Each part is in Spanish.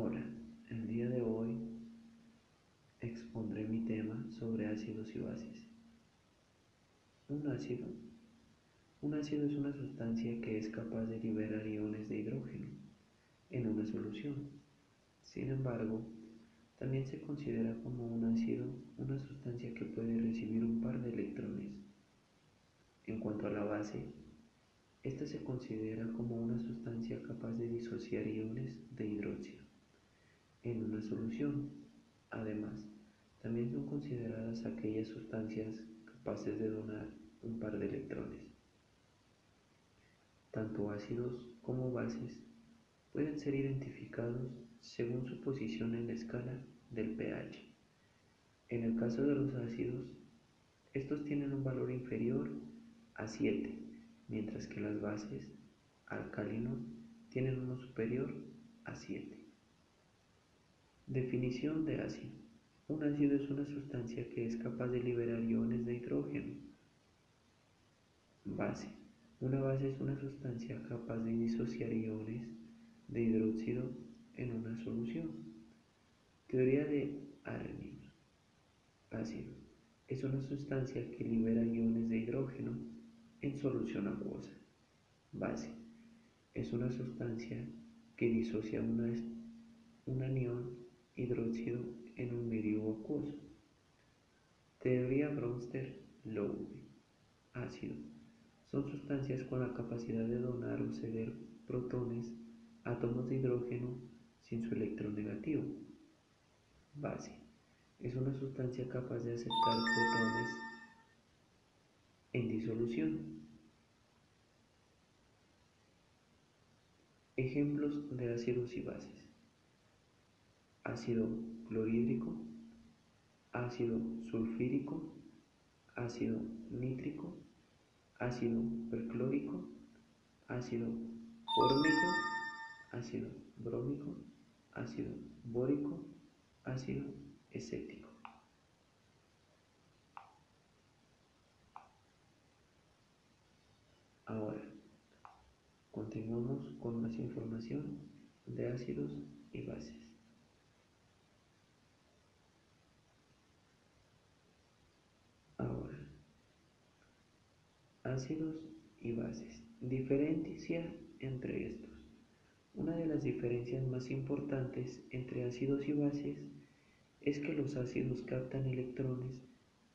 Hola, el día de hoy expondré mi tema sobre ácidos y bases. Un ácido. Un ácido es una sustancia que es capaz de liberar iones de hidrógeno en una solución. Sin embargo, también se considera como un ácido una sustancia que puede recibir un par de electrones. En cuanto a la base, esta se considera como una sustancia capaz de disociar iones de hidróxido en una solución. Además, también son consideradas aquellas sustancias capaces de donar un par de electrones. Tanto ácidos como bases pueden ser identificados según su posición en la escala del pH. En el caso de los ácidos, estos tienen un valor inferior a 7, mientras que las bases alcalinos tienen uno superior a 7. Definición de ácido. Un ácido es una sustancia que es capaz de liberar iones de hidrógeno. Base. Una base es una sustancia capaz de disociar iones de hidróxido en una solución. Teoría de Arrhenius. Ácido. Es una sustancia que libera iones de hidrógeno en solución acuosa. Base. Es una sustancia que disocia una, un anión hidróxido en un medio acuoso. Teoría Brewster-Lowry. Ácido. Son sustancias con la capacidad de donar o ceder protones, átomos de hidrógeno sin su electronegativo. Base. Es una sustancia capaz de aceptar protones en disolución. Ejemplos de ácidos y bases ácido clorhídrico, ácido sulfírico, ácido nítrico, ácido perclórico, ácido fórmico, ácido brómico, ácido bórico, ácido escéptico. Ahora, continuamos con más información de ácidos y bases. Ácidos y bases. Diferencia entre estos. Una de las diferencias más importantes entre ácidos y bases es que los ácidos captan electrones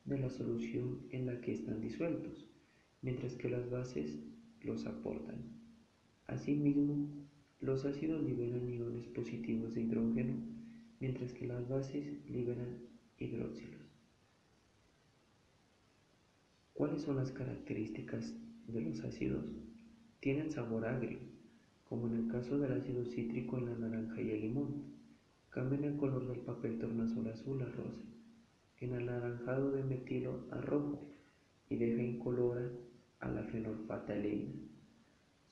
de la solución en la que están disueltos, mientras que las bases los aportan. Asimismo, los ácidos liberan iones positivos de hidrógeno, mientras que las bases liberan hidróxidos. ¿Cuáles son las características de los ácidos? Tienen sabor agrio, como en el caso del ácido cítrico en la naranja y el limón. Cambian el color del papel tornasol azul a rosa, en anaranjado de metilo a rojo y deja incolora a la fenolfataleína.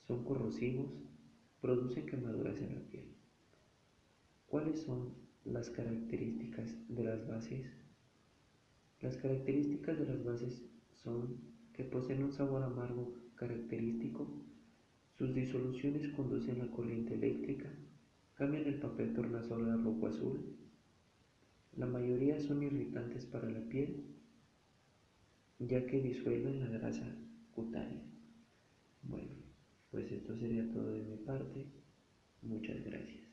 Son corrosivos, producen quemaduras en la piel. ¿Cuáles son las características de las bases? Las características de las bases son que poseen un sabor amargo característico, sus disoluciones conducen la corriente eléctrica, cambian el papel tornasol a rojo azul, la mayoría son irritantes para la piel, ya que disuelven la grasa cutánea. Bueno, pues esto sería todo de mi parte. Muchas gracias.